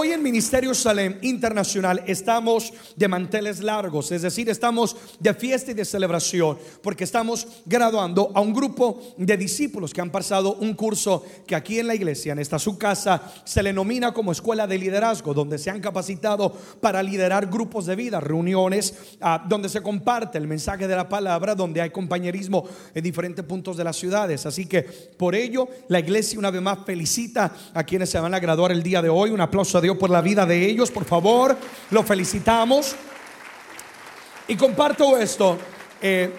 hoy en Ministerio Salem Internacional estamos de manteles largos, es decir, estamos de fiesta y de celebración, porque estamos graduando a un grupo de discípulos que han pasado un curso que aquí en la iglesia, en esta su casa, se le nomina como escuela de liderazgo, donde se han capacitado para liderar grupos de vida, reuniones ah, donde se comparte el mensaje de la palabra, donde hay compañerismo en diferentes puntos de las ciudades. Así que por ello la iglesia una vez más felicita a quienes se van a graduar el día de hoy. Un aplauso a Dios por la vida de ellos, por favor. Lo felicitamos. Y comparto esto. Eh,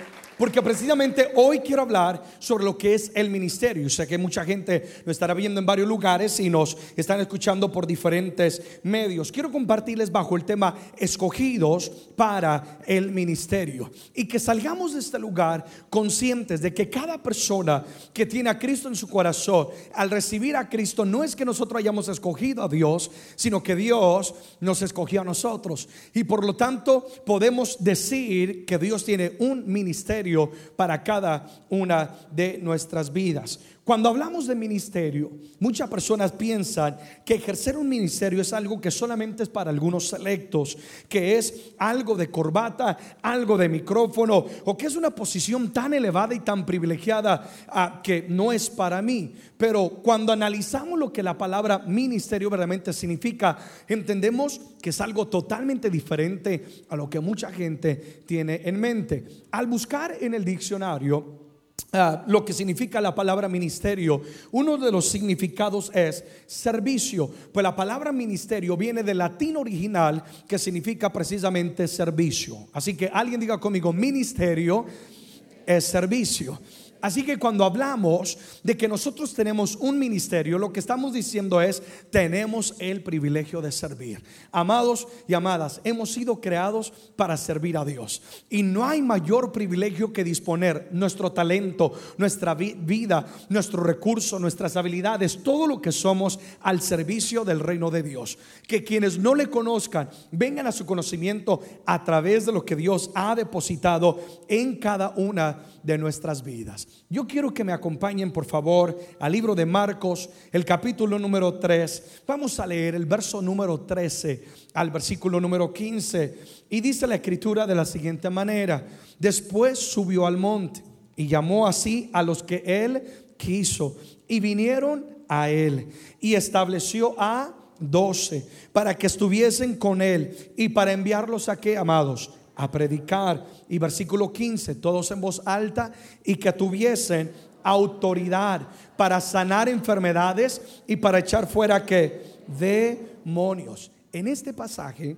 porque precisamente hoy quiero hablar sobre lo que es el ministerio. Sé que mucha gente lo estará viendo en varios lugares y nos están escuchando por diferentes medios. Quiero compartirles bajo el tema escogidos para el ministerio. Y que salgamos de este lugar conscientes de que cada persona que tiene a Cristo en su corazón, al recibir a Cristo, no es que nosotros hayamos escogido a Dios, sino que Dios nos escogió a nosotros. Y por lo tanto podemos decir que Dios tiene un ministerio para cada una de nuestras vidas. Cuando hablamos de ministerio, muchas personas piensan que ejercer un ministerio es algo que solamente es para algunos selectos, que es algo de corbata, algo de micrófono, o que es una posición tan elevada y tan privilegiada ah, que no es para mí. Pero cuando analizamos lo que la palabra ministerio verdaderamente significa, entendemos que es algo totalmente diferente a lo que mucha gente tiene en mente. Al buscar en el diccionario, Ah, lo que significa la palabra ministerio, uno de los significados es servicio. Pues la palabra ministerio viene del latín original que significa precisamente servicio. Así que alguien diga conmigo, ministerio es servicio. Así que cuando hablamos de que nosotros tenemos un ministerio, lo que estamos diciendo es, tenemos el privilegio de servir. Amados y amadas, hemos sido creados para servir a Dios. Y no hay mayor privilegio que disponer nuestro talento, nuestra vida, nuestro recurso, nuestras habilidades, todo lo que somos al servicio del reino de Dios. Que quienes no le conozcan vengan a su conocimiento a través de lo que Dios ha depositado en cada una de nuestras vidas. Yo quiero que me acompañen, por favor, al libro de Marcos, el capítulo número 3. Vamos a leer el verso número 13 al versículo número 15. Y dice la escritura de la siguiente manera. Después subió al monte y llamó así a los que él quiso. Y vinieron a él y estableció a doce para que estuviesen con él y para enviarlos a qué, amados a predicar. Y versículo 15, todos en voz alta y que tuviesen autoridad para sanar enfermedades y para echar fuera que demonios. En este pasaje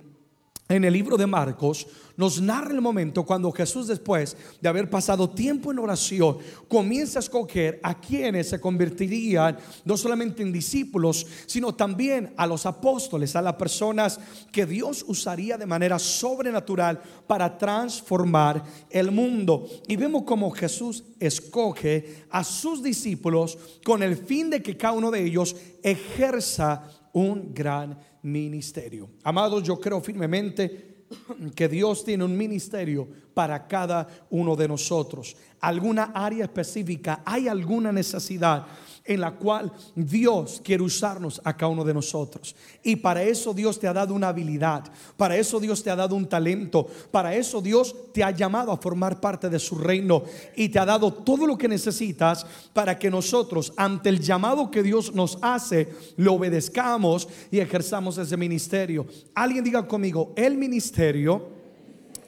en el libro de Marcos nos narra el momento cuando Jesús después de haber pasado tiempo en oración comienza a escoger a quienes se convertirían no solamente en discípulos, sino también a los apóstoles, a las personas que Dios usaría de manera sobrenatural para transformar el mundo. Y vemos como Jesús escoge a sus discípulos con el fin de que cada uno de ellos ejerza un gran ministerio. Amados, yo creo firmemente que Dios tiene un ministerio para cada uno de nosotros. Alguna área específica, hay alguna necesidad en la cual Dios quiere usarnos a cada uno de nosotros. Y para eso Dios te ha dado una habilidad, para eso Dios te ha dado un talento, para eso Dios te ha llamado a formar parte de su reino y te ha dado todo lo que necesitas para que nosotros, ante el llamado que Dios nos hace, lo obedezcamos y ejerzamos ese ministerio. Alguien diga conmigo, el ministerio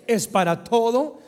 es para todo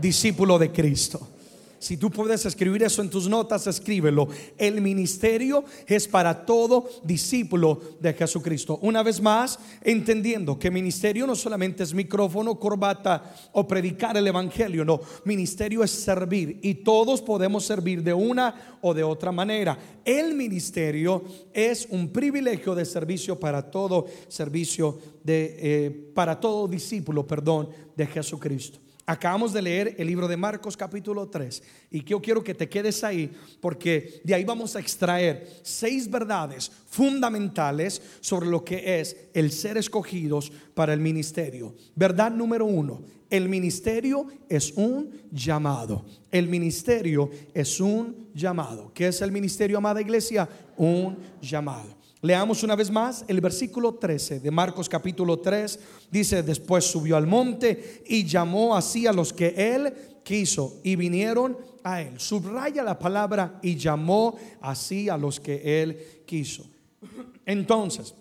discípulo de Cristo. Si tú puedes escribir eso en tus notas, escríbelo. El ministerio es para todo discípulo de Jesucristo. Una vez más, entendiendo que ministerio no solamente es micrófono, corbata o predicar el evangelio, no. Ministerio es servir y todos podemos servir de una o de otra manera. El ministerio es un privilegio de servicio para todo servicio de eh, para todo discípulo, perdón, de Jesucristo. Acabamos de leer el libro de Marcos capítulo 3 y yo quiero que te quedes ahí porque de ahí vamos a extraer seis verdades fundamentales sobre lo que es el ser escogidos para el ministerio. Verdad número uno, el ministerio es un llamado. El ministerio es un llamado. ¿Qué es el ministerio, amada iglesia? Un llamado. Leamos una vez más el versículo 13 de Marcos capítulo 3. Dice, después subió al monte y llamó así a los que él quiso y vinieron a él. Subraya la palabra y llamó así a los que él quiso. Entonces,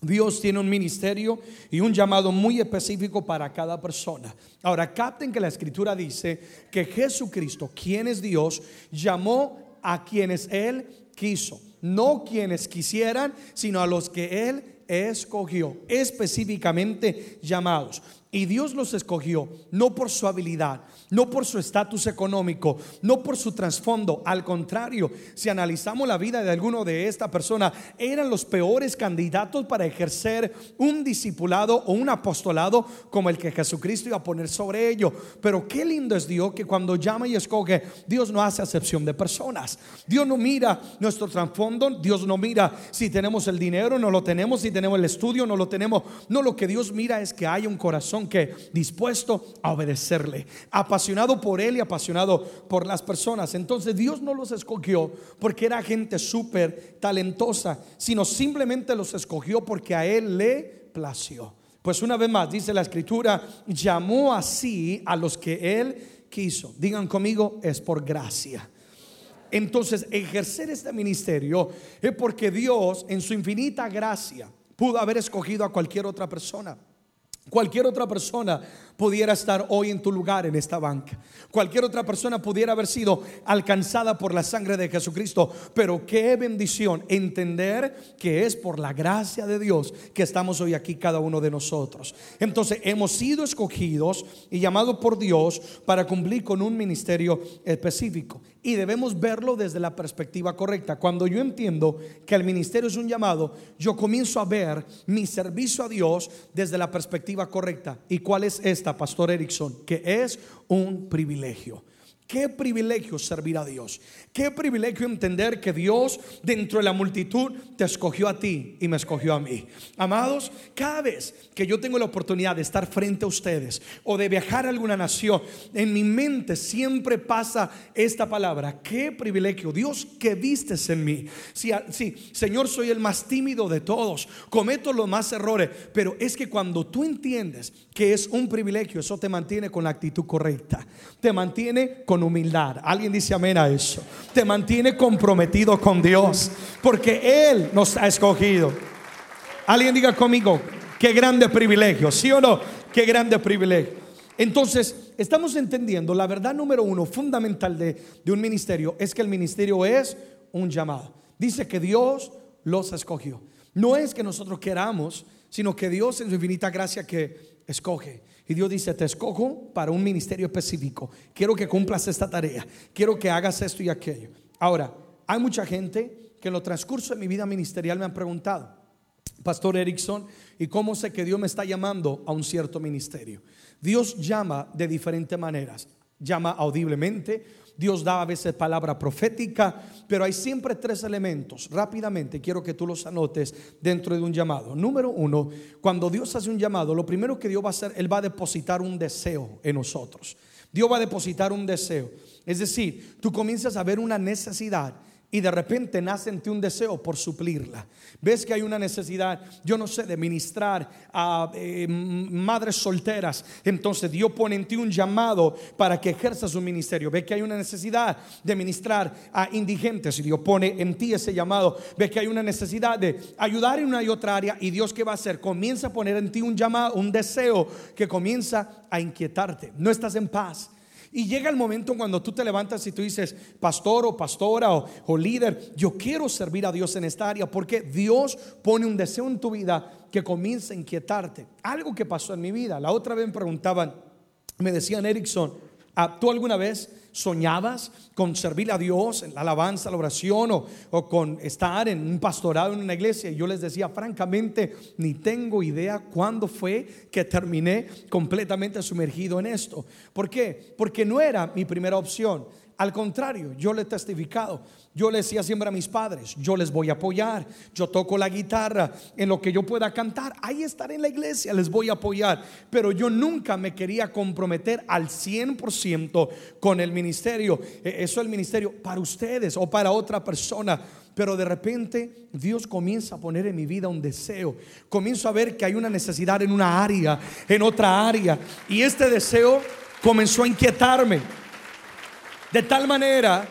Dios tiene un ministerio y un llamado muy específico para cada persona. Ahora, capten que la escritura dice que Jesucristo, quien es Dios, llamó a quienes Él quiso. No quienes quisieran, sino a los que Él escogió, específicamente llamados. Y Dios los escogió no por su habilidad, no por su estatus económico, no por su trasfondo. Al contrario, si analizamos la vida de alguno de esta persona, eran los peores candidatos para ejercer un discipulado o un apostolado como el que Jesucristo iba a poner sobre ellos. Pero qué lindo es Dios que cuando llama y escoge, Dios no hace acepción de personas. Dios no mira nuestro trasfondo, Dios no mira si tenemos el dinero, no lo tenemos, si tenemos el estudio, no lo tenemos. No, lo que Dios mira es que haya un corazón que dispuesto a obedecerle, apasionado por él y apasionado por las personas. Entonces Dios no los escogió porque era gente súper talentosa, sino simplemente los escogió porque a él le plació. Pues una vez más, dice la escritura, llamó así a los que él quiso. Digan conmigo, es por gracia. Entonces, ejercer este ministerio es porque Dios, en su infinita gracia, pudo haber escogido a cualquier otra persona. Cualquier otra persona pudiera estar hoy en tu lugar en esta banca. Cualquier otra persona pudiera haber sido alcanzada por la sangre de Jesucristo. Pero qué bendición entender que es por la gracia de Dios que estamos hoy aquí cada uno de nosotros. Entonces hemos sido escogidos y llamados por Dios para cumplir con un ministerio específico. Y debemos verlo desde la perspectiva correcta. Cuando yo entiendo que el ministerio es un llamado, yo comienzo a ver mi servicio a Dios desde la perspectiva correcta. ¿Y cuál es Pastor Erickson, que es un privilegio. Qué privilegio servir a Dios. Qué privilegio entender que Dios dentro de la multitud te escogió a ti y me escogió a mí. Amados, cada vez que yo tengo la oportunidad de estar frente a ustedes o de viajar a alguna nación, en mi mente siempre pasa esta palabra. Qué privilegio. Dios que vistes en mí. Sí, Señor, soy el más tímido de todos. Cometo los más errores. Pero es que cuando tú entiendes que es un privilegio, eso te mantiene con la actitud correcta. Te mantiene con con humildad. Alguien dice amén a eso. Te mantiene comprometido con Dios porque Él nos ha escogido. Alguien diga conmigo, qué grande privilegio, ¿sí o no? Qué grande privilegio. Entonces, estamos entendiendo la verdad número uno fundamental de, de un ministerio es que el ministerio es un llamado. Dice que Dios los escogió. No es que nosotros queramos, sino que Dios en su infinita gracia que escoge. Y Dios dice, te escojo para un ministerio específico. Quiero que cumplas esta tarea. Quiero que hagas esto y aquello. Ahora, hay mucha gente que en lo transcurso de mi vida ministerial me han preguntado, Pastor Erickson, ¿y cómo sé que Dios me está llamando a un cierto ministerio? Dios llama de diferentes maneras. Llama audiblemente, Dios da a veces palabra profética, pero hay siempre tres elementos. Rápidamente quiero que tú los anotes dentro de un llamado. Número uno, cuando Dios hace un llamado, lo primero que Dios va a hacer, Él va a depositar un deseo en nosotros. Dios va a depositar un deseo. Es decir, tú comienzas a ver una necesidad y de repente nace en ti un deseo por suplirla. Ves que hay una necesidad, yo no sé, de ministrar a eh, madres solteras. Entonces Dios pone en ti un llamado para que ejerzas su ministerio. Ves que hay una necesidad de ministrar a indigentes y Dios pone en ti ese llamado. Ves que hay una necesidad de ayudar en una y otra área y Dios qué va a hacer? Comienza a poner en ti un llamado, un deseo que comienza a inquietarte. No estás en paz y llega el momento cuando tú te levantas y tú dices, pastor o pastora o, líder, yo quiero servir a Dios en esta área porque Dios pone un deseo en tu vida que comienza a inquietarte. Algo que pasó en mi vida. La otra vez me preguntaban, me decían, Erickson, ¿tú alguna vez soñabas con servir a Dios en la alabanza, la oración o, con estar en un pastorado en una iglesia. Y yo les decía, francamente, ni tengo idea cuándo fue que terminé completamente sumergido en esto. ¿Por qué? Porque no era mi primera opción. Al contrario, yo le he testificado. Yo le decía siempre a mis padres, yo les voy a apoyar. Yo toco la guitarra en lo que yo pueda cantar. Ahí estaré en la iglesia, les voy a apoyar. Pero yo nunca me quería comprometer al 100% con el ministerio. E, eso es el ministerio para ustedes o para otra persona. Pero de repente Dios comienza a poner en mi vida un deseo. Comienzo a ver que hay una necesidad en una área, en otra área. Y este deseo comenzó a inquietarme. De tal manera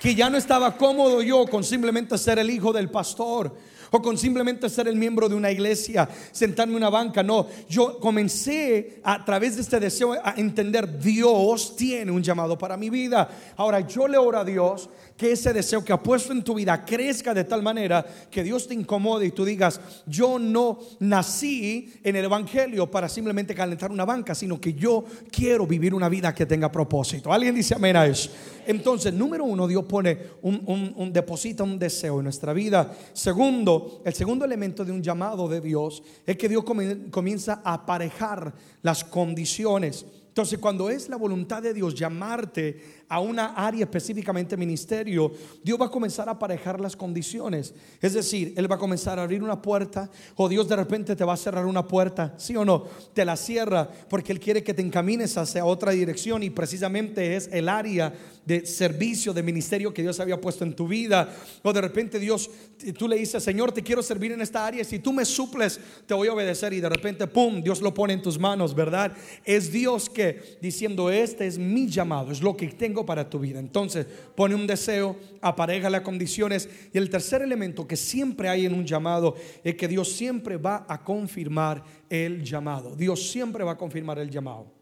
que ya no estaba cómodo yo con simplemente ser el hijo del pastor o con simplemente ser el miembro de una iglesia, sentarme en una banca. No, yo comencé a, través de este deseo a entender, Dios tiene un llamado para mi vida. Ahora yo le oro a Dios que ese deseo que ha puesto en tu vida crezca de tal manera que Dios te incomode y tú digas, yo no nací en el Evangelio para simplemente calentar una banca, sino que yo quiero vivir una vida que tenga propósito. ¿Alguien dice amén a eso? Entonces, número uno, Dios pone un, un, un deposita un deseo en nuestra vida. Segundo, el segundo elemento de un llamado de Dios es que Dios comienza a aparejar las condiciones. Entonces, cuando es la voluntad de Dios llamarte a una área específicamente ministerio, Dios va a comenzar a aparejar las condiciones. Es decir, Él va a comenzar a abrir una puerta o Dios de repente te va a cerrar una puerta, sí o no, te la cierra porque Él quiere que te encamines hacia otra dirección y precisamente es el área de servicio, de ministerio que Dios había puesto en tu vida. O de repente Dios, tú le dices, Señor, te quiero servir en esta área, si tú me suples, te voy a obedecer y de repente, ¡pum!, Dios lo pone en tus manos, ¿verdad? Es Dios que diciendo, este es mi llamado, es lo que tengo para tu vida. Entonces, pone un deseo, apareja las condiciones. Y el tercer elemento que siempre hay en un llamado es que Dios siempre va a confirmar el llamado. Dios siempre va a confirmar el llamado.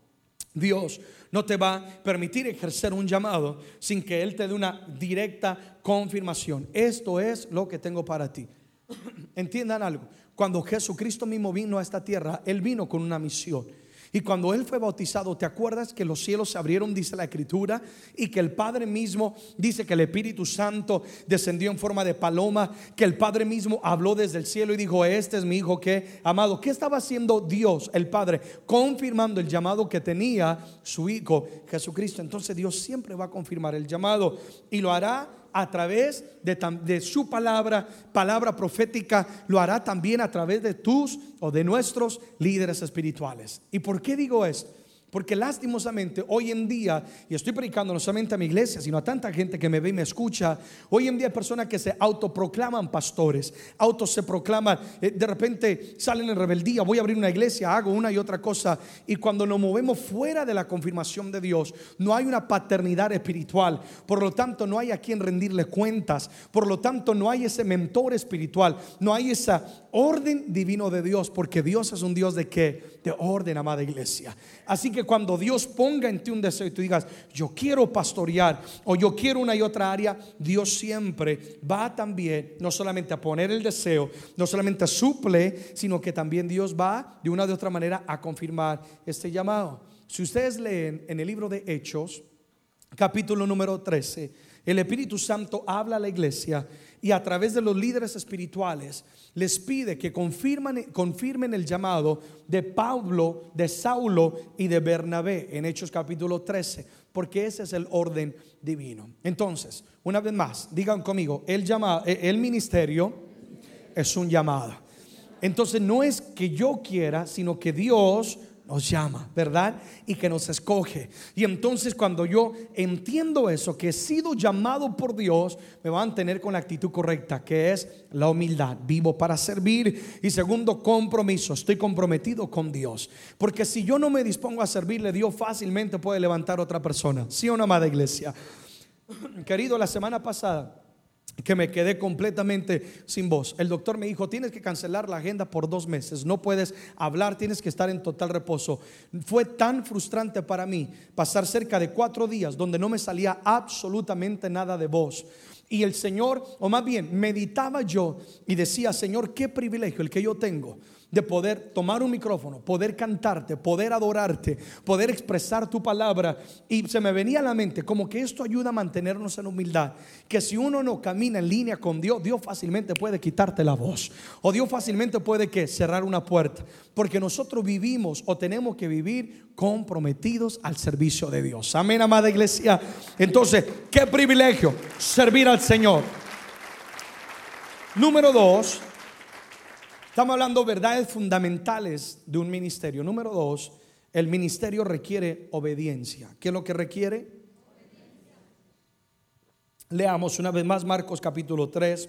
Dios no te va a permitir ejercer un llamado sin que Él te dé una directa confirmación. Esto es lo que tengo para ti. Entiendan algo. Cuando Jesucristo mismo vino a esta tierra, Él vino con una misión. Y cuando él fue bautizado, ¿te acuerdas que los cielos se abrieron, dice la escritura? Y que el Padre mismo dice que el Espíritu Santo descendió en forma de paloma, que el Padre mismo habló desde el cielo y dijo, este es mi hijo que, amado, ¿qué estaba haciendo Dios, el Padre? Confirmando el llamado que tenía su hijo Jesucristo. Entonces Dios siempre va a confirmar el llamado y lo hará a través de, su palabra, palabra profética, lo hará también a través de tus o de nuestros líderes espirituales. ¿Y por qué digo esto? Porque lastimosamente hoy en día, y estoy predicando no solamente a mi iglesia, sino a tanta gente que me ve y me escucha, hoy en día hay personas que se autoproclaman pastores, autos se proclaman, eh, de repente salen en rebeldía, voy a abrir una iglesia, hago una y otra cosa, y cuando nos movemos fuera de la confirmación de Dios, no hay una paternidad espiritual, por lo tanto no hay a quien rendirle cuentas, por lo tanto no hay ese mentor espiritual, no hay esa orden divino de Dios, porque Dios es un Dios de que de orden, amada iglesia. Así que cuando Dios ponga en ti un deseo y tú digas, yo quiero pastorear o yo quiero una y otra área, Dios siempre va también no solamente a poner el deseo, no solamente suple, sino que también Dios va de una de otra manera a confirmar este llamado. Si ustedes leen en el libro de Hechos, capítulo número 13, el Espíritu Santo habla a la iglesia y a través de los líderes espirituales les pide que confirmen, confirmen el llamado de Pablo, de Saulo y de Bernabé en Hechos capítulo 13, porque ese es el orden divino. Entonces, una vez más, digan conmigo, el, llamado, el ministerio es un llamado. Entonces no es que yo quiera, sino que Dios nos llama, ¿verdad? Y que nos escoge. Y entonces cuando yo entiendo eso, que he sido llamado por Dios, me van a tener con la actitud correcta, que es la humildad. Vivo para servir. Y segundo, compromiso. Estoy comprometido con Dios. Porque si yo no me dispongo a servirle, Dios fácilmente puede levantar otra persona. ¿Sí o no, amada iglesia? Querido, la semana pasada que me quedé completamente sin voz. El doctor me dijo, tienes que cancelar la agenda por dos meses, no puedes hablar, tienes que estar en total reposo. Fue tan frustrante para mí pasar cerca de cuatro días donde no me salía absolutamente nada de voz. Y el Señor, o más bien, meditaba yo y decía, Señor, qué privilegio el que yo tengo de poder tomar un micrófono, poder cantarte, poder adorarte, poder expresar tu palabra. Y se me venía a la mente como que esto ayuda a mantenernos en humildad. Que si uno no camina en línea con Dios, Dios fácilmente puede quitarte la voz. O Dios fácilmente puede que cerrar una puerta. Porque nosotros vivimos o tenemos que vivir comprometidos al servicio de Dios. Amén, amada iglesia. Entonces, qué privilegio servir al Señor. Número dos, estamos hablando verdades fundamentales de un ministerio. Número dos, el ministerio requiere obediencia. ¿Qué es lo que requiere? Leamos una vez más Marcos capítulo 3.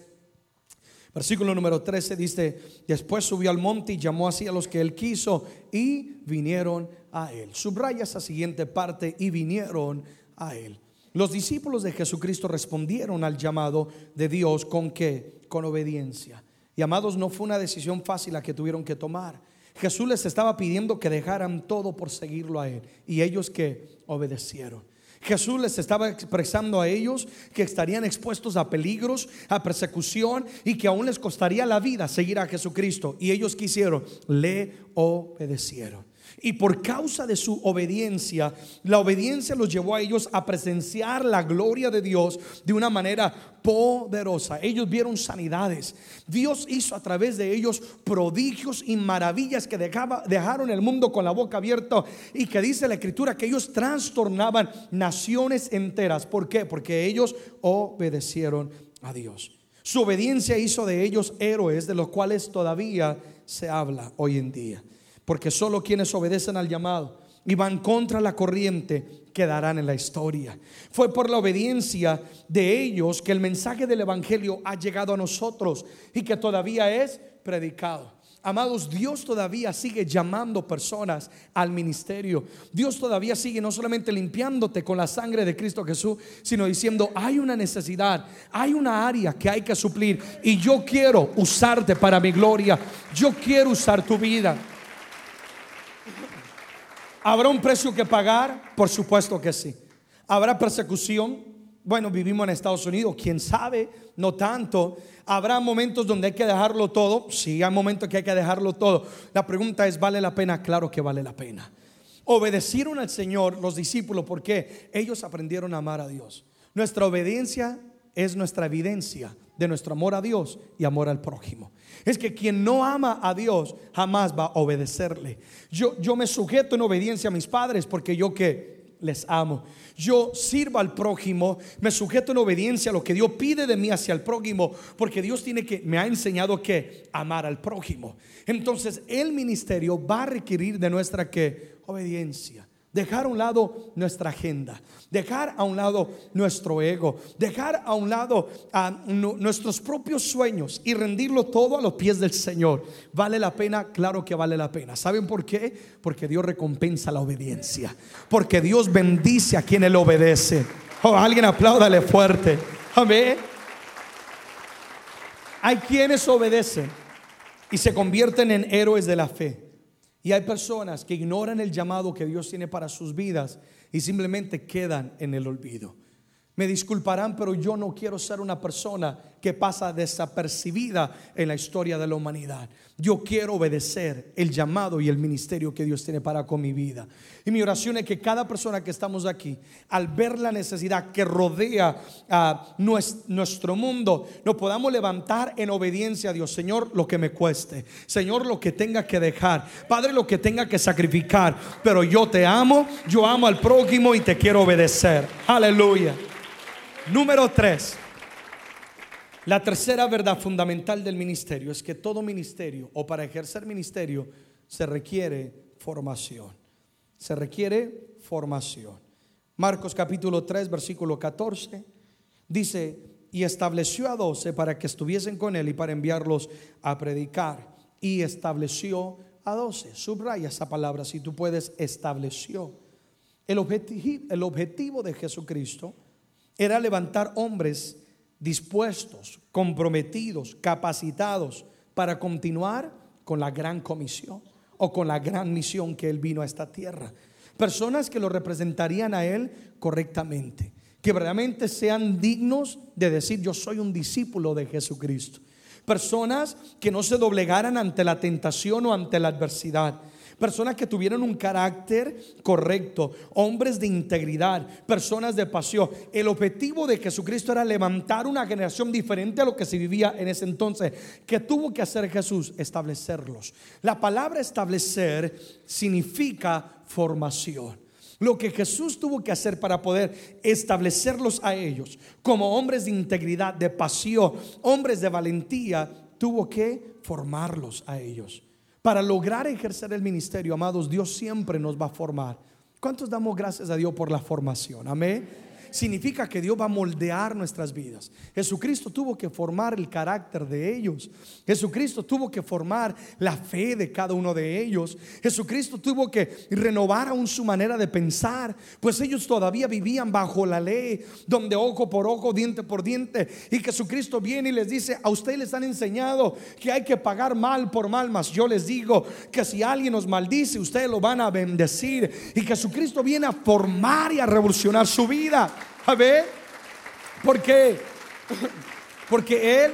Versículo número 13 dice, después subió al monte y llamó así a los que él quiso y vinieron a él. Subraya esa siguiente parte y vinieron a él. Los discípulos de Jesucristo respondieron al llamado de Dios con qué? Con obediencia. Y amados, no fue una decisión fácil la que tuvieron que tomar. Jesús les estaba pidiendo que dejaran todo por seguirlo a Él. Y ellos que obedecieron. Jesús les estaba expresando a ellos que estarían expuestos a peligros, a persecución y que aún les costaría la vida seguir a Jesucristo. Y ellos quisieron, le obedecieron. Y por causa de su obediencia, la obediencia los llevó a ellos a presenciar la gloria de Dios de una manera poderosa. Ellos vieron sanidades. Dios hizo a través de ellos prodigios y maravillas que dejaron el mundo con la boca abierta y que dice la escritura que ellos trastornaban naciones enteras. ¿Por qué? Porque ellos obedecieron a Dios. Su obediencia hizo de ellos héroes de los cuales todavía se habla hoy en día porque solo quienes obedecen al llamado y van contra la corriente quedarán en la historia. Fue por la obediencia de ellos que el mensaje del Evangelio ha llegado a nosotros y que todavía es predicado. Amados, Dios todavía sigue llamando personas al ministerio. Dios todavía sigue no solamente limpiándote con la sangre de Cristo Jesús, sino diciendo, hay una necesidad, hay una área que hay que suplir y yo quiero usarte para mi gloria. Yo quiero usar tu vida. ¿Habrá un precio que pagar? Por supuesto que sí. ¿Habrá persecución? Bueno, vivimos en Estados Unidos, quién sabe, no tanto. ¿Habrá momentos donde hay que dejarlo todo? Sí, hay momentos que hay que dejarlo todo. La pregunta es, ¿vale la pena? Claro que vale la pena. Obedecieron al Señor los discípulos porque ellos aprendieron a amar a Dios. Nuestra obediencia es nuestra evidencia de nuestro amor a Dios y amor al prójimo es que quien no ama a Dios jamás va a obedecerle. Yo, yo me sujeto en obediencia a mis padres porque yo que les amo. Yo sirvo al prójimo, me sujeto en obediencia a lo que Dios pide de mí hacia el prójimo, porque Dios tiene que me ha enseñado que amar al prójimo. Entonces, el ministerio va a requerir de nuestra que obediencia. Dejar a un lado nuestra agenda, dejar a un lado nuestro ego, dejar a un lado nuestros propios sueños y rendirlo todo a los pies del Señor. ¿Vale la pena? Claro que vale la pena. ¿Saben por qué? Porque Dios recompensa la obediencia. Porque Dios bendice a quien Él obedece. Oh, alguien apláudale fuerte. Amén. Hay quienes obedecen y se convierten en héroes de la fe. Y hay personas que ignoran el llamado que Dios tiene para sus vidas y simplemente quedan en el olvido. Me disculparán, pero yo no quiero ser una persona que pasa desapercibida en la historia de la humanidad. Yo quiero obedecer el llamado y el ministerio que Dios tiene para con mi vida. Y mi oración es que cada persona que estamos aquí, al ver la necesidad que rodea a nuestro mundo, nos podamos levantar en obediencia a Dios. Señor, lo que me cueste. Señor, lo que tenga que dejar. Padre, lo que tenga que sacrificar. Pero yo te amo, yo amo al prójimo y te quiero obedecer. Aleluya. Número tres. La tercera verdad fundamental del ministerio es que todo ministerio o para ejercer ministerio se requiere formación. Se requiere formación. Marcos capítulo 3, versículo 14 dice, y estableció a doce para que estuviesen con él y para enviarlos a predicar. Y estableció a doce. Subraya esa palabra si tú puedes, estableció. El objetivo, el objetivo de Jesucristo era levantar hombres dispuestos, comprometidos, capacitados para continuar con la gran comisión o con la gran misión que Él vino a esta tierra. Personas que lo representarían a Él correctamente, que verdaderamente sean dignos de decir yo soy un discípulo de Jesucristo. personas que no se doblegaran ante la tentación o ante la adversidad. Personas que tuvieron un carácter correcto, hombres de integridad, personas de pasión. El objetivo de Jesucristo era levantar una generación diferente a lo que se vivía en ese entonces. ¿Qué tuvo que hacer Jesús? Establecerlos. La palabra establecer significa formación. Lo que Jesús tuvo que hacer para poder establecerlos a ellos como hombres de integridad, de pasión, hombres de valentía, tuvo que formarlos a ellos. Para lograr ejercer el ministerio, amados, Dios siempre nos va a formar. ¿Cuántos damos gracias a Dios por la formación? Amén significa que Dios va a moldear nuestras vidas. Jesucristo tuvo que formar el carácter de ellos. Jesucristo tuvo que formar la fe de cada uno de ellos. Jesucristo tuvo que renovar aún su manera de pensar, pues ellos todavía vivían bajo la ley, donde ojo por ojo, diente por diente. Y Jesucristo viene y les dice, a ustedes les han enseñado que hay que pagar mal por mal, mas yo les digo que si alguien nos maldice, ustedes lo van a bendecir. Y Jesucristo viene a formar y a revolucionar su vida. A ver, ¿por qué? Porque Él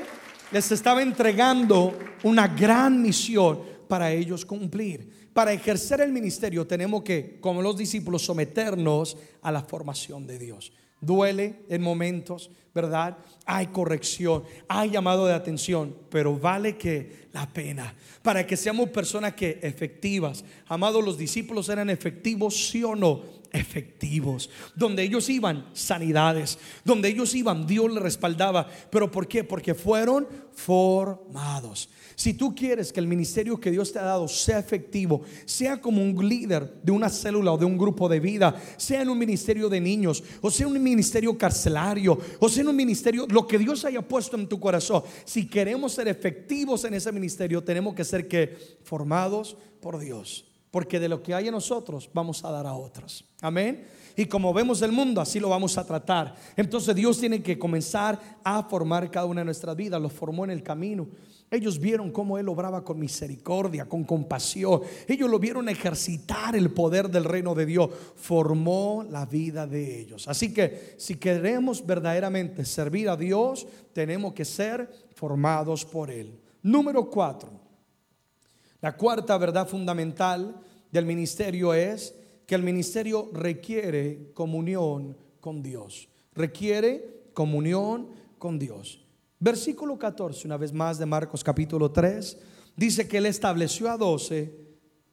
les estaba entregando una gran misión para ellos cumplir. Para ejercer el ministerio tenemos que, como los discípulos, someternos a la formación de Dios. Duele en momentos, ¿verdad? Hay corrección, hay llamado de atención, pero vale que la pena. Para que seamos personas que efectivas. Amados, los discípulos eran efectivos, sí o no efectivos. Donde ellos iban, sanidades. Donde ellos iban, Dios les respaldaba. ¿Pero por qué? Porque fueron formados. Si tú quieres que el ministerio que Dios te ha dado sea efectivo, sea como un líder de una célula o de un grupo de vida, sea en un ministerio de niños, o sea en un ministerio carcelario, o sea en un ministerio, lo que Dios haya puesto en tu corazón, si queremos ser efectivos en ese ministerio, tenemos que ser que formados por Dios porque de lo que hay en nosotros vamos a dar a otros. Amén. Y como vemos el mundo, así lo vamos a tratar. Entonces Dios tiene que comenzar a formar cada una de nuestras vidas. Los formó en el camino. Ellos vieron cómo Él obraba con misericordia, con compasión. Ellos lo vieron ejercitar el poder del reino de Dios. Formó la vida de ellos. Así que si queremos verdaderamente servir a Dios, tenemos que ser formados por Él. Número cuatro. La cuarta verdad fundamental del ministerio es que el ministerio requiere comunión con Dios. Requiere comunión con Dios. Versículo 14, una vez más de Marcos capítulo 3, dice que él estableció a doce.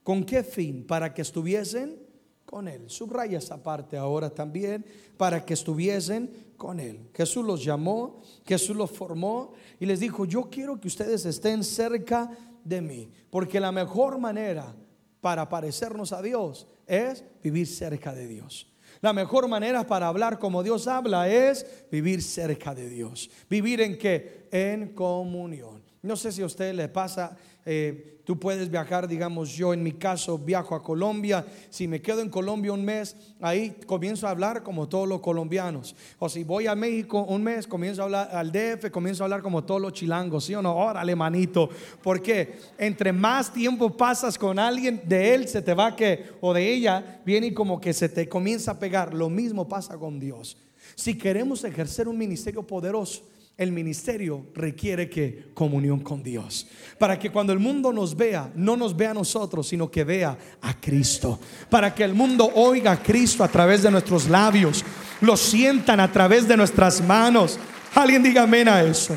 ¿Con qué fin? Para que estuviesen con él. Subraya esa parte ahora también, para que estuviesen con él. Jesús los llamó, Jesús los formó y les dijo, yo quiero que ustedes estén cerca de mí. Porque la mejor manera para parecernos a Dios es vivir cerca de Dios. La mejor manera para hablar como Dios habla es vivir cerca de Dios. Vivir en qué? En comunión. No sé si a usted le pasa eh, tú puedes viajar, digamos, yo en mi caso viajo a Colombia, si me quedo en Colombia un mes, ahí comienzo a hablar como todos los colombianos. O si voy a México un mes, comienzo a hablar al DF, comienzo a hablar como todos los chilangos, ¿sí o no? Órale, manito. Porque entre más tiempo pasas con alguien, de él se te va que, o de ella, viene como que se te comienza a pegar. Lo mismo pasa con Dios. Si queremos ejercer un ministerio poderoso, el ministerio requiere que comunión con Dios. Para que cuando el mundo nos vea, no nos vea a nosotros, sino que vea a Cristo. Para que el mundo oiga a Cristo a través de nuestros labios, lo sientan a través de nuestras manos. Alguien diga amén a eso.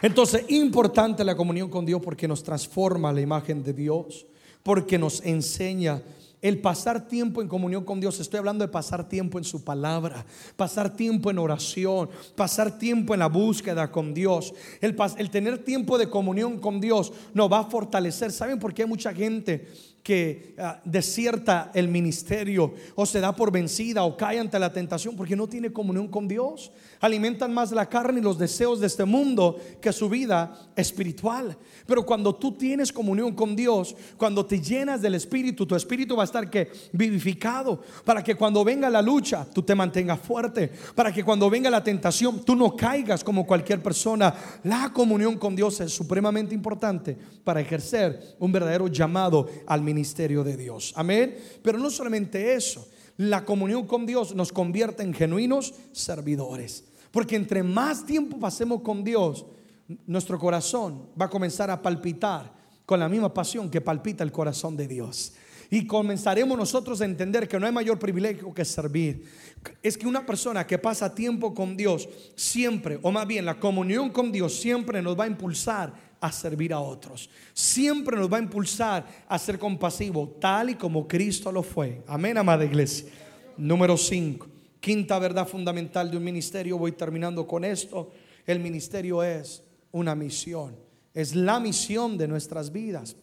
Entonces, importante la comunión con Dios porque nos transforma la imagen de Dios, porque nos enseña el pasar tiempo en comunión con Dios, estoy hablando de pasar tiempo en su palabra, pasar tiempo en oración, pasar tiempo en la búsqueda con Dios. El, tener tiempo de comunión con Dios nos va a fortalecer. ¿Saben por qué hay mucha gente que ah, desierta el ministerio o se da por vencida o cae ante la tentación porque no tiene comunión con Dios. Alimentan más la carne y los deseos de este mundo que su vida espiritual. Pero cuando tú tienes comunión con Dios, cuando te llenas del espíritu, tu espíritu va a estar que vivificado para que cuando venga la lucha tú te mantengas fuerte, para que cuando venga la tentación tú no caigas como cualquier persona. La comunión con Dios es supremamente importante para ejercer un verdadero llamado al ministerio ministerio de Dios. Amén. Pero no solamente eso, la comunión con Dios nos convierte en genuinos servidores. Porque entre más tiempo pasemos con Dios, nuestro corazón va a comenzar a palpitar con la misma pasión que palpita el corazón de Dios. Y comenzaremos nosotros a entender que no hay mayor privilegio que servir. Es que una persona que pasa tiempo con Dios siempre, o más bien la comunión con Dios siempre nos va a impulsar a servir a otros. Siempre nos va a impulsar a ser compasivo, tal y como Cristo lo fue. Amén, amada iglesia. Número 5. Quinta verdad fundamental de un ministerio. Voy terminando con esto. El ministerio es una misión. Es la misión de nuestras vidas.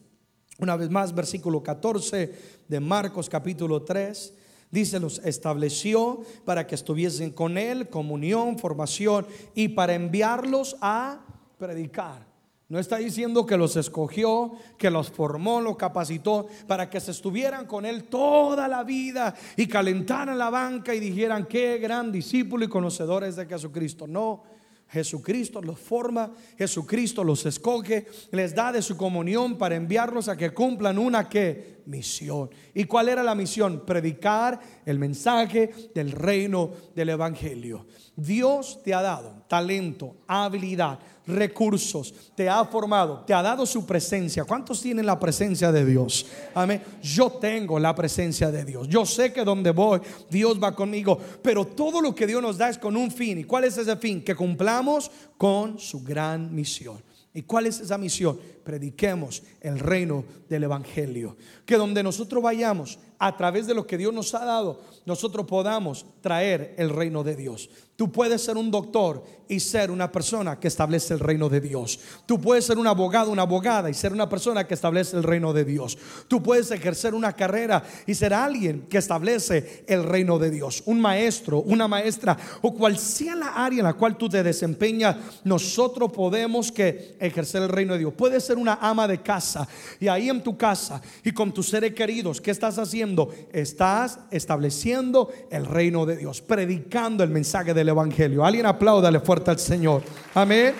Una vez más, versículo 14 de Marcos capítulo 3. Dice, los estableció para que estuviesen con él, comunión, formación y para enviarlos a predicar. No está diciendo que los escogió, que los formó, los capacitó para que se estuvieran con Él toda la vida y calentaran la banca y dijeran qué gran discípulo y conocedores de Jesucristo. No, Jesucristo los forma, Jesucristo los escoge, les da de su comunión para enviarlos a que cumplan una que misión. ¿Y cuál era la misión? Predicar el mensaje del reino del evangelio. Dios te ha dado talento, habilidad, recursos, te ha formado, te ha dado su presencia. ¿Cuántos tienen la presencia de Dios? Amén. Yo tengo la presencia de Dios. Yo sé que donde voy, Dios va conmigo. Pero todo lo que Dios nos da es con un fin. ¿Y cuál es ese fin? Que cumplamos con su gran misión. ¿Y cuál es esa misión? Prediquemos el reino del Evangelio. Que donde nosotros vayamos, a través de lo que Dios nos ha dado, nosotros podamos traer el reino de Dios. Tú puedes ser un doctor y ser una persona que establece el reino de Dios. Tú puedes ser un abogado, una abogada y ser una persona que establece el reino de Dios. Tú puedes ejercer una carrera y ser alguien que establece el reino de Dios. Un maestro, una maestra o cual sea la área en la cual tú te desempeñas, nosotros podemos que ejercer el reino de Dios. Puedes ser una ama de casa y ahí en tu casa y con tus seres queridos, ¿qué estás haciendo? Estás estableciendo el reino de Dios, predicando el mensaje de Evangelio. Alguien apláudale fuerte al Señor. Amén.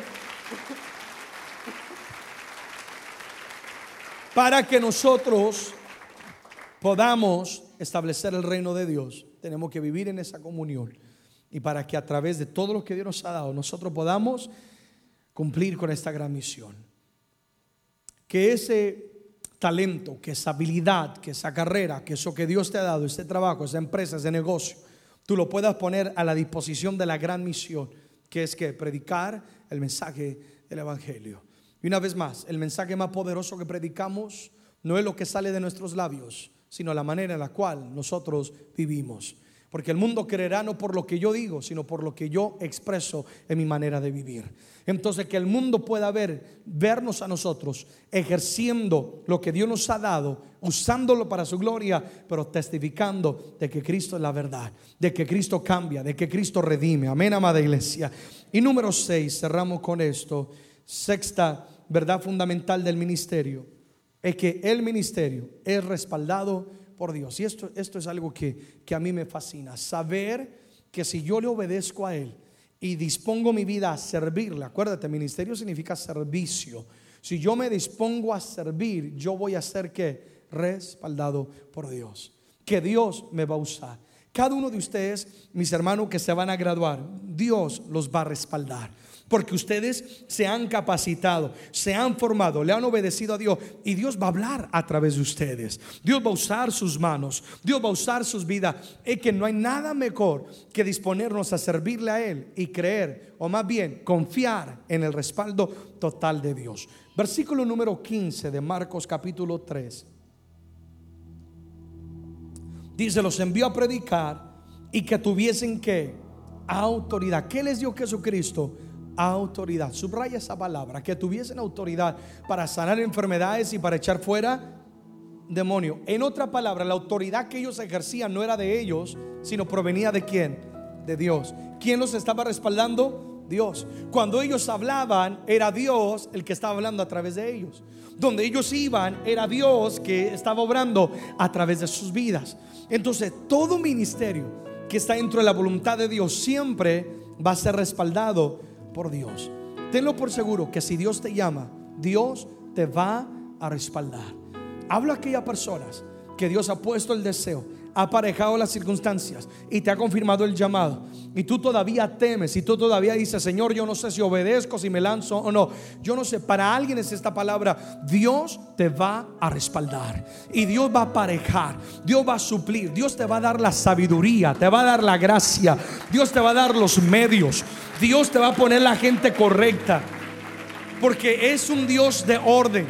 Para que nosotros podamos establecer el reino de Dios, tenemos que vivir en esa comunión. Y para que a través de todo lo que Dios nos ha dado, nosotros podamos cumplir con esta gran misión. Que ese talento, que esa habilidad, que esa carrera, que eso que Dios te ha dado, ese trabajo, esa empresa, ese negocio, tú lo puedas poner a la disposición de la gran misión, que es que predicar el mensaje del Evangelio. Y una vez más, el mensaje más poderoso que predicamos no es lo que sale de nuestros labios, sino la manera en la cual nosotros vivimos. Porque el mundo creerá no por lo que yo digo, sino por lo que yo expreso en mi manera de vivir. Entonces que el mundo pueda ver, vernos a nosotros ejerciendo lo que Dios nos ha dado, usándolo para su gloria, pero testificando de que Cristo es la verdad, de que Cristo cambia, de que Cristo redime. Amén, amada iglesia. Y número seis, cerramos con esto. Sexta verdad fundamental del ministerio es que el ministerio es respaldado por Dios. Y esto, esto es algo que, que a mí me fascina. Saber que si yo le obedezco a Él, y dispongo mi vida a servirle. Acuérdate, ministerio significa servicio. Si yo me dispongo a servir, yo voy a ser que respaldado por Dios. Que Dios me va a usar. Cada uno de ustedes, mis hermanos que se van a graduar, Dios los va a respaldar. Porque ustedes se han capacitado, se han formado, le han obedecido a Dios y Dios va a hablar a través de ustedes. Dios va a usar sus manos, Dios va a usar sus vidas. Es que no hay nada mejor que disponernos a servirle a Él y creer, o más bien confiar en el respaldo total de Dios. Versículo número 15 de Marcos capítulo 3. Dice, los envió a predicar y que tuviesen que autoridad. ¿Qué les dio Jesucristo? Autoridad. Subraya esa palabra, que tuviesen autoridad para sanar enfermedades y para echar fuera demonios. En otra palabra, la autoridad que ellos ejercían no era de ellos, sino provenía de quién? De Dios. ¿Quién los estaba respaldando? Dios. Cuando ellos hablaban, era Dios el que estaba hablando a través de ellos. Donde ellos iban, era Dios que estaba obrando a través de sus vidas. Entonces, todo ministerio que está dentro de la voluntad de Dios siempre va a ser respaldado por Dios. Tenlo por seguro que si Dios te llama, Dios te va a respaldar. Hablo a aquellas personas que Dios ha puesto el deseo ha aparejado las circunstancias y te ha confirmado el llamado. Y tú todavía temes y tú todavía dices, Señor, yo no sé si obedezco, si me lanzo o no. Yo no sé, para alguien es esta palabra. Dios te va a respaldar y Dios va a aparejar, Dios va a suplir, Dios te va a dar la sabiduría, te va a dar la gracia, Dios te va a dar los medios, Dios te va a poner la gente correcta. Porque es un Dios de orden.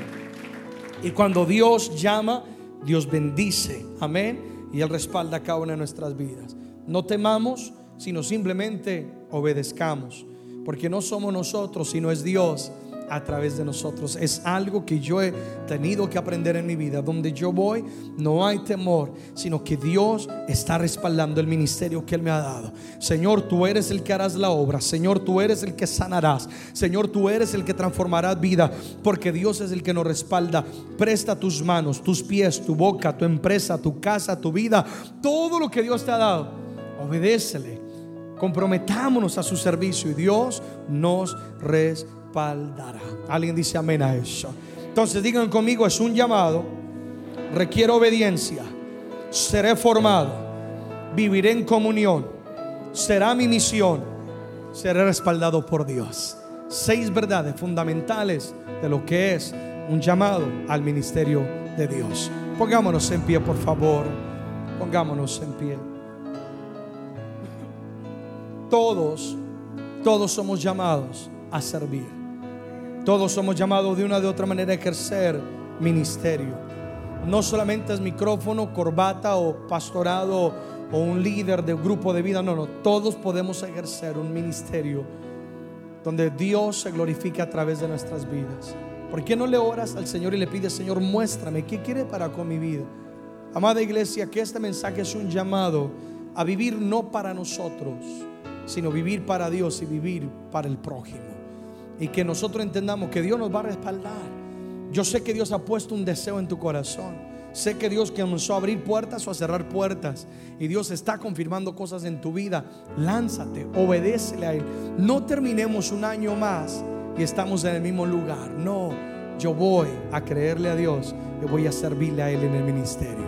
Y cuando Dios llama, Dios bendice. Amén. Y Él respalda cada una de nuestras vidas. No temamos, sino simplemente obedezcamos. Porque no somos nosotros, sino es Dios a través de nosotros. Es algo que yo he tenido que aprender en mi vida. Donde yo voy no hay temor, sino que Dios está respaldando el ministerio que Él me ha dado. Señor, tú eres el que harás la obra. Señor, tú eres el que sanarás. Señor, tú eres el que transformarás vida. Porque Dios es el que nos respalda. Presta tus manos, tus pies, tu boca, tu empresa, tu casa, tu vida. Todo lo que Dios te ha dado. Obedécele. Comprometámonos a su servicio y Dios nos respalda Alguien dice amén a eso. Entonces digan conmigo, es un llamado, requiere obediencia, seré formado, viviré en comunión, será mi misión, seré respaldado por Dios. Seis verdades fundamentales de lo que es un llamado al ministerio de Dios. Pongámonos en pie, por favor. Pongámonos en pie. Todos, todos somos llamados a servir. Todos somos llamados de una de otra manera a ejercer ministerio. No solamente es micrófono, corbata o pastorado o un líder de grupo de vida. No, no. Todos podemos ejercer un ministerio donde Dios se glorifica a través de nuestras vidas. ¿Por qué no le oras al Señor y le pides, Señor, muéstrame qué quiere para con mi vida? Amada iglesia, que este mensaje es un llamado a vivir no para nosotros, sino vivir para Dios y vivir para el prójimo y que nosotros entendamos que Dios nos va a respaldar. Yo sé que Dios ha puesto un deseo en tu corazón. Sé que Dios comenzó a abrir puertas o a cerrar puertas. Y Dios está confirmando cosas en tu vida. Lánzate, obedécele a Él. No terminemos un año más y estamos en el mismo lugar. No, yo voy a creerle a Dios y voy a servirle a Él en el ministerio.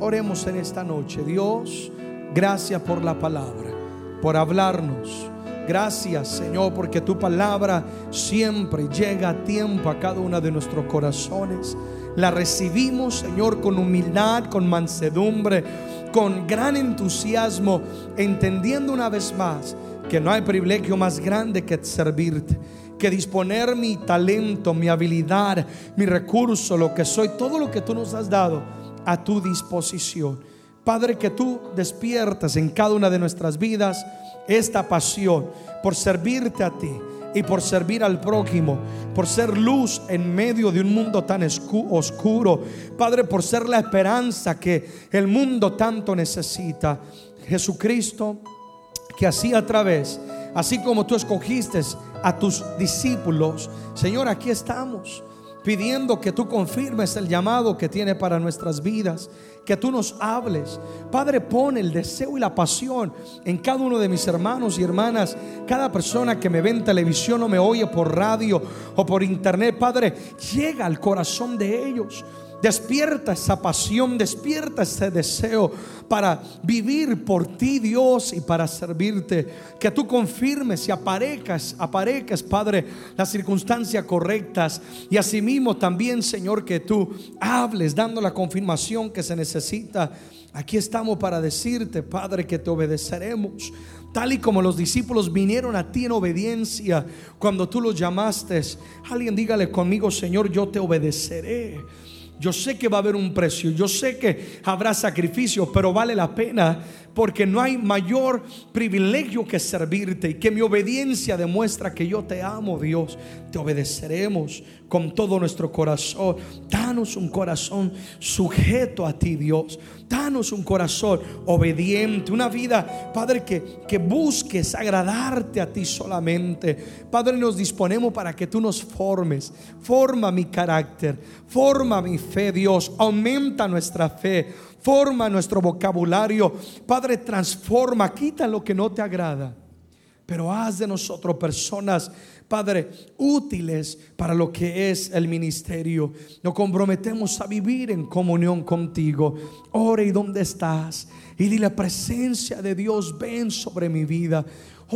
Oremos en esta noche. Dios, gracias por la palabra, por hablarnos Gracias Señor porque tu palabra siempre llega a tiempo a cada uno de nuestros corazones. La recibimos Señor con humildad, con mansedumbre, con gran entusiasmo, entendiendo una vez más que no hay privilegio más grande que servirte que disponer mi talento, mi habilidad, mi recurso, lo que soy, todo lo que tú nos has dado a tu disposición. Padre, que tú despiertas en cada una de nuestras vidas esta pasión por servirte a ti y por servir al prójimo, por ser luz en medio de un mundo tan oscuro. Padre, por ser la esperanza que el mundo tanto necesita. Jesucristo, que así a través, así como tú escogiste a tus discípulos, Señor, aquí estamos pidiendo que tú confirmes el llamado que tiene para nuestras vidas, que tú nos hables. Padre, pone el deseo y la pasión en cada uno de mis hermanos y hermanas, cada persona que me ve en televisión o me oye por radio o por internet. Padre, llega al corazón de ellos. Despierta esa pasión, despierta ese deseo para vivir por ti, Dios, y para servirte. Que tú confirmes y aparezcas, aparezcas, Padre, las circunstancias correctas. Y asimismo también, Señor, que tú hables dando la confirmación que se necesita. Aquí estamos para decirte, Padre, que te obedeceremos tal y como los discípulos vinieron a ti en obediencia cuando tú los llamaste. Alguien dígale conmigo, Señor, yo te obedeceré. Yo sé que va a haber un precio, yo sé que habrá sacrificio, pero vale la pena porque no hay mayor privilegio que servirte y que mi obediencia demuestra que yo te amo, Dios. Te obedeceremos con todo nuestro corazón. Danos un corazón sujeto a ti, Dios. Danos un corazón obediente, una vida, Padre, que, que busques agradarte a ti solamente. Padre, nos disponemos para que tú nos formes. Forma mi carácter, forma mi fe, Dios. Aumenta nuestra fe forma nuestro vocabulario. Padre, transforma, quita lo que no te agrada. Pero haz de nosotros personas, Padre, útiles para lo que es el ministerio. Nos comprometemos a vivir en comunión contigo. Ore y dónde estás. Y di la presencia de Dios, ven sobre mi vida.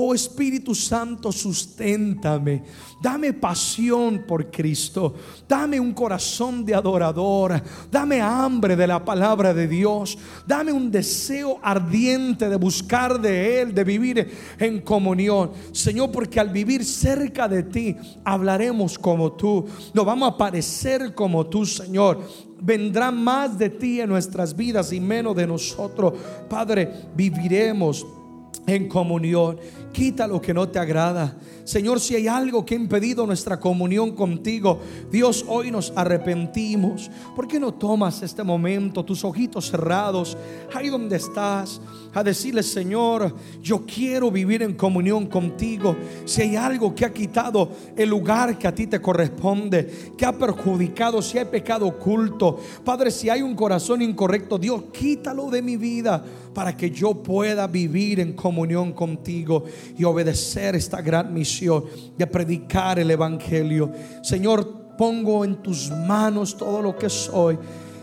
Oh Espíritu Santo, susténtame. Dame pasión por Cristo. Dame un corazón de adorador. Dame hambre de la palabra de Dios. Dame un deseo ardiente de buscar de Él, de vivir en comunión. Señor, porque al vivir cerca de ti, hablaremos como tú. Nos vamos a parecer como tú, Señor vendrá más de ti en nuestras vidas y menos de nosotros. Padre, viviremos en comunión. Quita lo que no te agrada. Señor, si hay algo que ha impedido nuestra comunión contigo, Dios, hoy nos arrepentimos. ¿Por qué no tomas este momento, tus ojitos cerrados, ahí donde estás, a decirle, Señor, yo quiero vivir en comunión contigo? Si hay algo que ha quitado el lugar que a ti te corresponde, que ha perjudicado, si hay pecado oculto, Padre, si hay un corazón incorrecto, Dios, quítalo de mi vida para que yo pueda vivir en comunión contigo y obedecer esta gran misión de predicar el Evangelio. Señor, pongo en tus manos todo lo que soy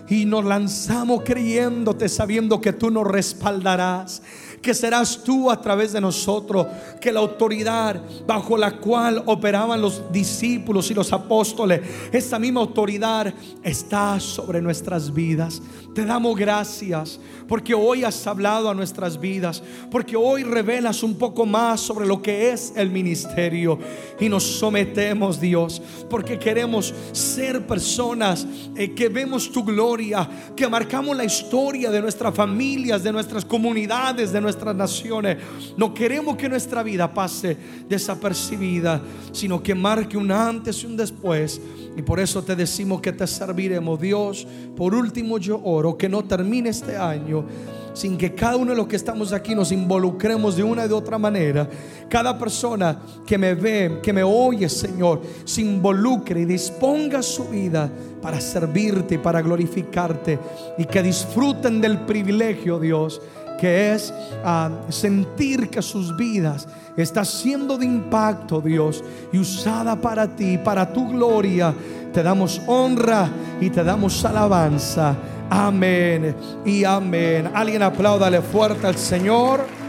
y nos lanzamos creyéndote, sabiendo que tú nos respaldarás que serás tú a través de nosotros, que la autoridad bajo la cual operaban los discípulos y los apóstoles, esa misma autoridad está sobre nuestras vidas. Te damos gracias porque hoy has hablado a nuestras vidas, porque hoy revelas un poco más sobre lo que es el ministerio y nos sometemos, Dios, porque queremos ser personas eh, que vemos tu gloria, que marcamos la historia de nuestras familias, de nuestras comunidades, de nuestras nuestras naciones. No queremos que nuestra vida pase desapercibida, sino que marque un antes y un después. Y por eso te decimos que te serviremos, Dios. Por último, yo oro que no termine este año sin que cada uno de los que estamos aquí nos involucremos de una y de otra manera. Cada persona que me ve, que me oye, Señor, se involucre y disponga su vida para servirte para glorificarte y que disfruten del privilegio, Dios, que es ah, sentir que sus vidas está siendo de impacto, Dios, y usada para ti, para tu gloria. Te damos honra y te damos alabanza. Amén y amén. Alguien apláudale fuerte al Señor.